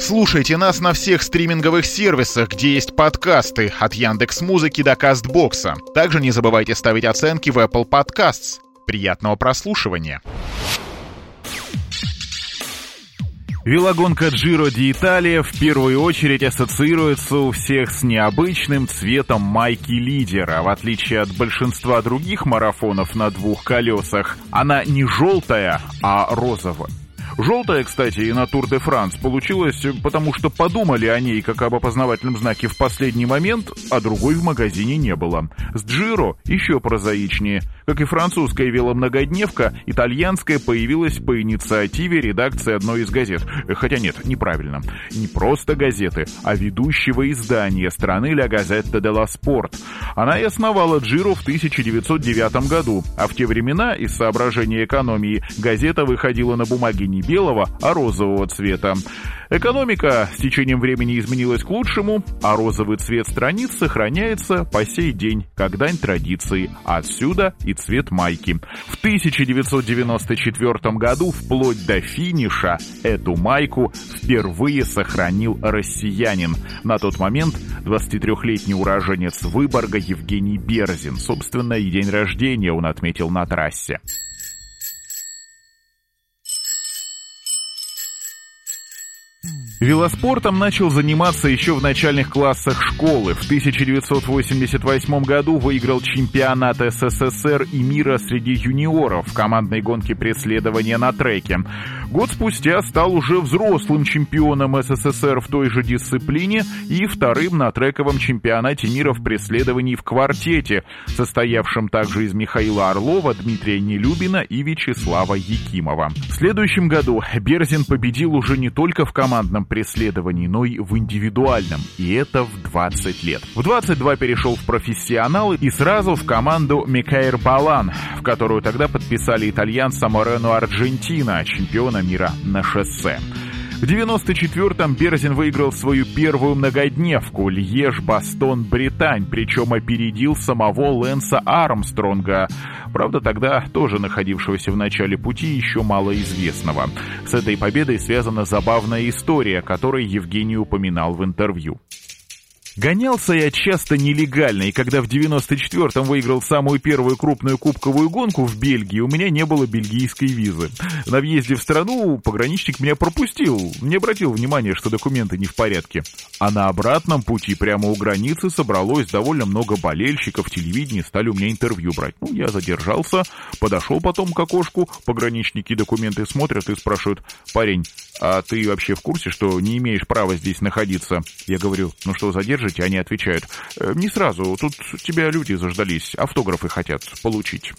Слушайте нас на всех стриминговых сервисах, где есть подкасты, от Яндекс Музыки до Кастбокса. Также не забывайте ставить оценки в Apple Podcasts. Приятного прослушивания! Велогонка Джиро ди Италия в первую очередь ассоциируется у всех с необычным цветом майки лидера. В отличие от большинства других марафонов на двух колесах, она не желтая, а розовая. Желтая, кстати, и на Тур де Франс получилась, потому что подумали о ней как об опознавательном знаке в последний момент, а другой в магазине не было. С Джиро еще прозаичнее. Как и французская веломногодневка, итальянская появилась по инициативе редакции одной из газет. Хотя нет, неправильно. Не просто газеты, а ведущего издания страны «Ля Газетта де ла Спорт». Она и основала Джиро в 1909 году, а в те времена, из соображения экономии, газета выходила на бумаге не белого, а розового цвета. Экономика с течением времени изменилась к лучшему, а розовый цвет страниц сохраняется по сей день, как дань традиции. Отсюда и цвет майки. В 1994 году, вплоть до финиша, эту майку впервые сохранил россиянин. На тот момент 23-летний уроженец Выборга Евгений Берзин. Собственно, и день рождения он отметил на трассе. Велоспортом начал заниматься еще в начальных классах школы. В 1988 году выиграл чемпионат СССР и мира среди юниоров в командной гонке преследования на треке. Год спустя стал уже взрослым чемпионом СССР в той же дисциплине и вторым на трековом чемпионате мира в преследовании в квартете, состоявшем также из Михаила Орлова, Дмитрия Нелюбина и Вячеслава Якимова. В следующем году Берзин победил уже не только в командном преследовании, но и в индивидуальном, и это в 20 лет. В 22 перешел в профессионалы и сразу в команду Микаэр Балан, в которую тогда подписали итальянца Морено Аргентина, чемпиона мира на шоссе. В 94-м Берзин выиграл свою первую многодневку Льеж-Бастон-Британь, причем опередил самого Лэнса Армстронга, правда тогда тоже находившегося в начале пути еще малоизвестного. С этой победой связана забавная история, которой Евгений упоминал в интервью. Гонялся я часто нелегально, и когда в 94-м выиграл самую первую крупную кубковую гонку в Бельгии, у меня не было бельгийской визы. На въезде в страну пограничник меня пропустил, не обратил внимания, что документы не в порядке. А на обратном пути прямо у границы собралось довольно много болельщиков, телевидение стали у меня интервью брать. Ну, я задержался, подошел потом к окошку, пограничники документы смотрят и спрашивают, парень, а ты вообще в курсе, что не имеешь права здесь находиться? Я говорю, ну что, задержите? Они отвечают, «Э, не сразу, тут тебя люди заждались, автографы хотят получить.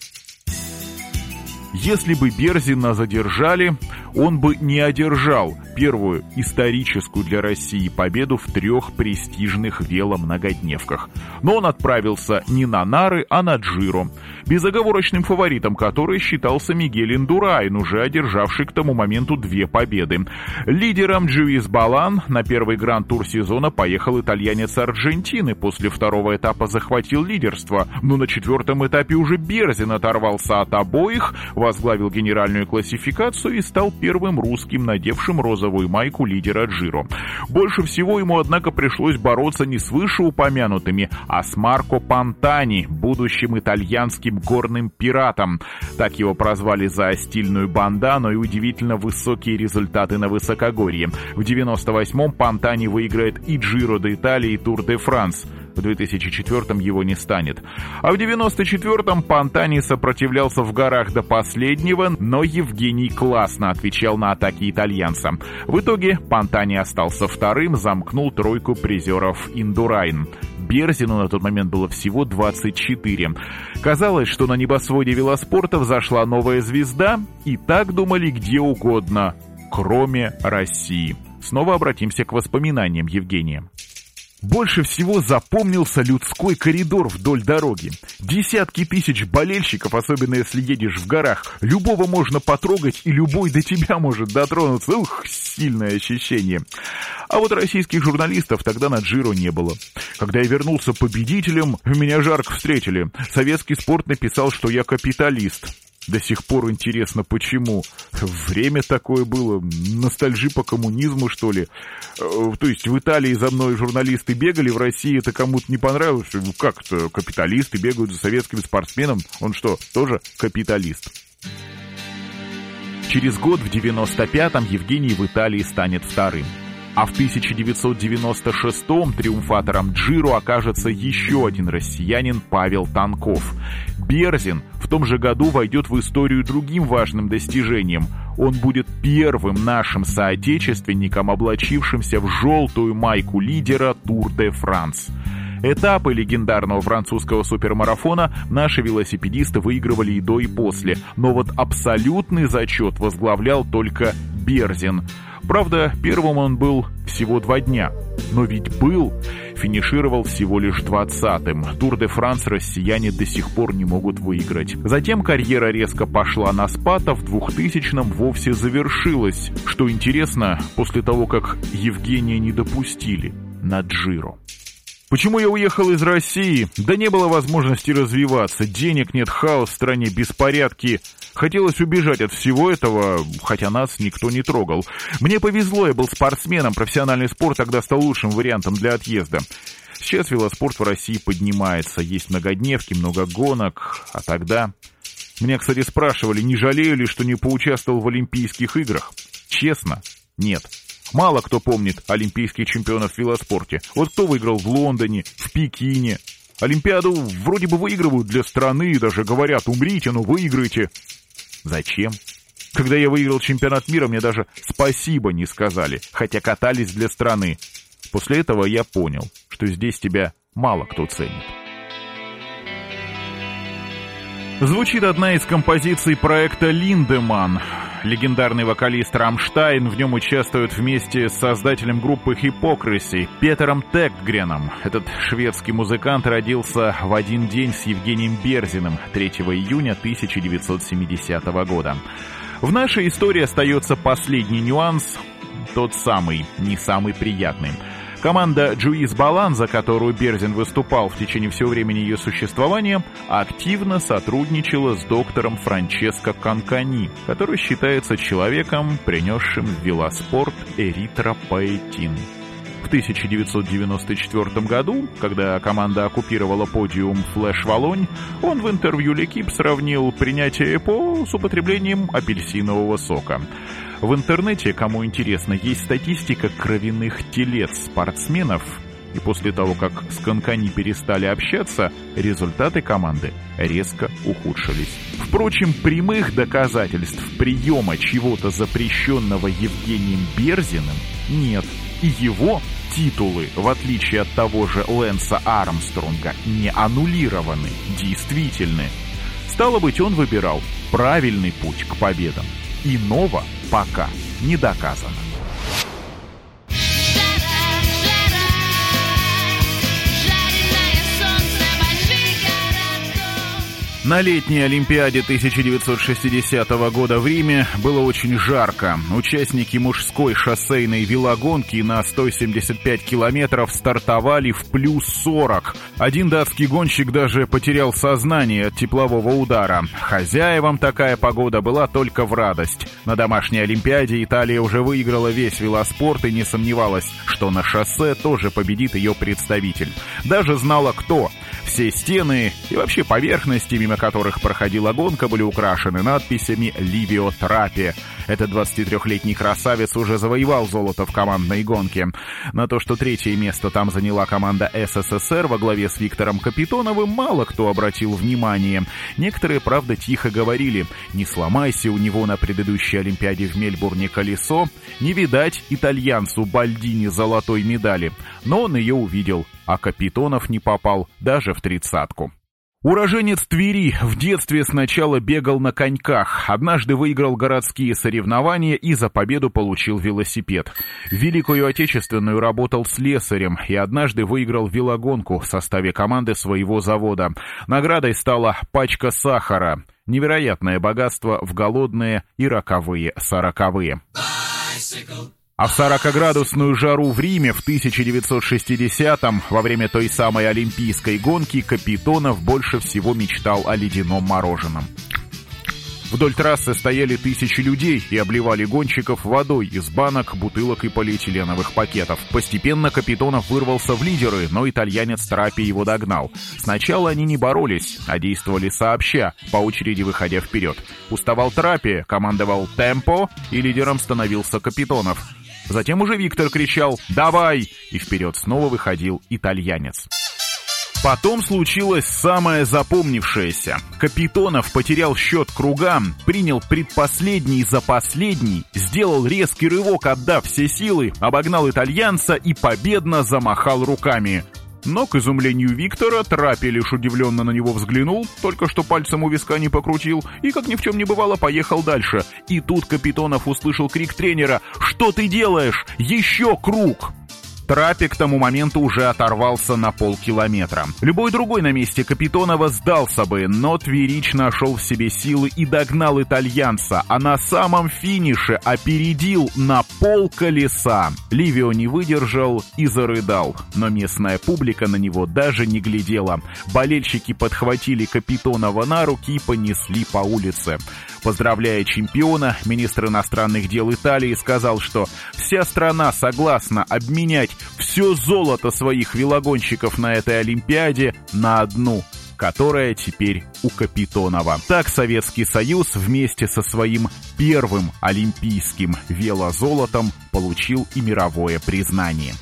Если бы Берзина задержали, он бы не одержал первую историческую для России победу в трех престижных веломногодневках. Но он отправился не на Нары, а на Джиро, безоговорочным фаворитом который считался Мигель Индурайн, уже одержавший к тому моменту две победы. Лидером Джуис Балан на первый гранд-тур сезона поехал итальянец Аргентины, после второго этапа захватил лидерство, но на четвертом этапе уже Берзин оторвался от обоих, возглавил генеральную классификацию и стал первым русским, надевшим розовую майку лидера Джиро. Больше всего ему, однако, пришлось бороться не с вышеупомянутыми, а с Марко Пантани, будущим итальянским горным пиратом. Так его прозвали за стильную бандану и удивительно высокие результаты на высокогорье. В 98-м Пантани выиграет и Джиро де Италии, и Тур де Франс. В 2004-м его не станет. А в 94-м Пантани сопротивлялся в горах до последнего, но Евгений классно отвечал на атаки итальянца. В итоге Пантани остался вторым, замкнул тройку призеров Индурайн. Берзину на тот момент было всего 24. Казалось, что на небосводе велоспорта взошла новая звезда, и так думали где угодно, кроме России. Снова обратимся к воспоминаниям Евгения. Больше всего запомнился людской коридор вдоль дороги. Десятки тысяч болельщиков, особенно если едешь в горах. Любого можно потрогать, и любой до тебя может дотронуться. Ух, сильное ощущение. А вот российских журналистов тогда на Джиро не было. Когда я вернулся победителем, меня жарко встретили. Советский спорт написал, что я капиталист. До сих пор интересно, почему. Время такое было, ностальжи по коммунизму, что ли. Э, то есть в Италии за мной журналисты бегали, в России это кому-то не понравилось. Как это капиталисты бегают за советским спортсменом? Он что, тоже капиталист? Через год, в 95-м, Евгений в Италии станет вторым. А в 1996-м триумфатором Джиро окажется еще один россиянин Павел Танков. Берзин том же году войдет в историю другим важным достижением. Он будет первым нашим соотечественником, облачившимся в желтую майку лидера Тур де Франс. Этапы легендарного французского супермарафона наши велосипедисты выигрывали и до, и после, но вот абсолютный зачет возглавлял только Берзин. Правда, первым он был всего два дня. Но ведь был, финишировал всего лишь двадцатым. Тур де Франс россияне до сих пор не могут выиграть. Затем карьера резко пошла на спад, а в 2000-м вовсе завершилась. Что интересно, после того, как Евгения не допустили на Джиро. Почему я уехал из России? Да не было возможности развиваться. Денег нет, хаос в стране, беспорядки. Хотелось убежать от всего этого, хотя нас никто не трогал. Мне повезло, я был спортсменом, профессиональный спорт тогда стал лучшим вариантом для отъезда. Сейчас велоспорт в России поднимается, есть многодневки, много гонок, а тогда... Меня, кстати, спрашивали, не жалею ли, что не поучаствовал в Олимпийских играх. Честно, нет. Мало кто помнит олимпийских чемпионов в велоспорте. Вот кто выиграл в Лондоне, в Пекине. Олимпиаду вроде бы выигрывают для страны, даже говорят, умрите, но выиграйте. Зачем? Когда я выиграл чемпионат мира, мне даже спасибо не сказали, хотя катались для страны. После этого я понял, что здесь тебя мало кто ценит. Звучит одна из композиций проекта «Линдеман». Легендарный вокалист Рамштайн в нем участвует вместе с создателем группы Hypocrisy Петером Тектгреном. Этот шведский музыкант родился в один день с Евгением Берзиным 3 июня 1970 года. В нашей истории остается последний нюанс, тот самый, не самый приятный – Команда Джуис Балан, за которую Берзин выступал в течение всего времени ее существования, активно сотрудничала с доктором Франческо Канкани, который считается человеком, принесшим в велоспорт эритропоэтин. В 1994 году, когда команда оккупировала подиум «Флэш Волонь», он в интервью Лекип сравнил принятие ЭПО с употреблением апельсинового сока. В интернете, кому интересно, есть статистика кровяных телец спортсменов, и после того, как с Конкани перестали общаться, результаты команды резко ухудшились. Впрочем, прямых доказательств приема чего-то запрещенного Евгением Берзиным нет. И его титулы, в отличие от того же Лэнса Армстронга, не аннулированы, действительны. Стало быть, он выбирал правильный путь к победам. Иного пока не доказано. На летней Олимпиаде 1960 года в Риме было очень жарко. Участники мужской шоссейной велогонки на 175 километров стартовали в плюс 40. Один датский гонщик даже потерял сознание от теплового удара. Хозяевам такая погода была только в радость. На домашней Олимпиаде Италия уже выиграла весь велоспорт и не сомневалась, что на шоссе тоже победит ее представитель. Даже знала кто. Все стены и вообще поверхности, мимо которых проходила гонка, были украшены надписями «Ливио Трапи». Этот 23-летний красавец уже завоевал золото в командной гонке. На то, что третье место там заняла команда СССР во главе с Виктором Капитоновым, мало кто обратил внимание. Некоторые, правда, тихо говорили «Не сломайся у него на предыдущей Олимпиаде в Мельбурне колесо, не видать итальянцу Бальдини золотой медали». Но он ее увидел, а Капитонов не попал даже в тридцатку. Уроженец Твери в детстве сначала бегал на коньках, однажды выиграл городские соревнования и за победу получил велосипед. В Великую Отечественную работал слесарем и однажды выиграл велогонку в составе команды своего завода. Наградой стала пачка сахара. Невероятное богатство в голодные и роковые сороковые. Bicycle. А в 40-градусную жару в Риме в 1960-м, во время той самой олимпийской гонки, Капитонов больше всего мечтал о ледяном мороженом. Вдоль трассы стояли тысячи людей и обливали гонщиков водой из банок, бутылок и полиэтиленовых пакетов. Постепенно Капитонов вырвался в лидеры, но итальянец Трапи его догнал. Сначала они не боролись, а действовали сообща, по очереди выходя вперед. Уставал Трапи, командовал «Темпо», и лидером становился Капитонов. Затем уже Виктор кричал «Давай!» и вперед снова выходил итальянец. Потом случилось самое запомнившееся. Капитонов потерял счет кругам, принял предпоследний за последний, сделал резкий рывок, отдав все силы, обогнал итальянца и победно замахал руками. Но, к изумлению Виктора, Трапи лишь удивленно на него взглянул, только что пальцем у виска не покрутил, и, как ни в чем не бывало, поехал дальше. И тут Капитонов услышал крик тренера «Что ты делаешь? Еще круг!» Трапи к тому моменту уже оторвался на полкилометра. Любой другой на месте Капитонова сдался бы, но Тверич нашел в себе силы и догнал итальянца, а на самом финише опередил на пол колеса. Ливио не выдержал и зарыдал, но местная публика на него даже не глядела. Болельщики подхватили Капитонова на руки и понесли по улице. Поздравляя чемпиона, министр иностранных дел Италии сказал, что вся страна согласна обменять все золото своих велогонщиков на этой Олимпиаде на одну которая теперь у Капитонова. Так Советский Союз вместе со своим первым олимпийским велозолотом получил и мировое признание.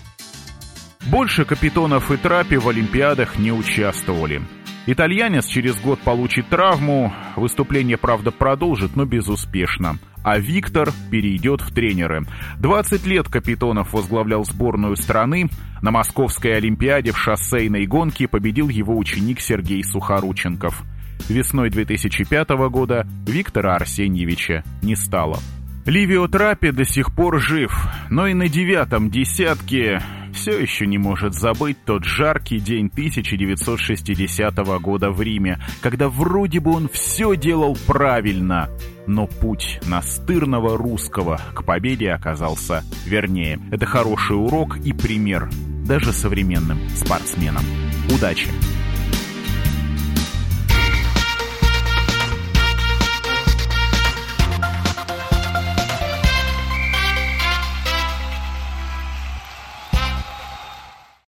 Больше Капитонов и Трапи в Олимпиадах не участвовали. Итальянец через год получит травму, выступление, правда, продолжит, но безуспешно. А Виктор перейдет в тренеры. 20 лет Капитонов возглавлял сборную страны. На Московской Олимпиаде в шоссейной гонке победил его ученик Сергей Сухорученков. Весной 2005 года Виктора Арсеньевича не стало. Ливио Трапи до сих пор жив, но и на девятом десятке все еще не может забыть тот жаркий день 1960 года в Риме, когда вроде бы он все делал правильно, но путь настырного русского к победе оказался вернее. Это хороший урок и пример даже современным спортсменам. Удачи!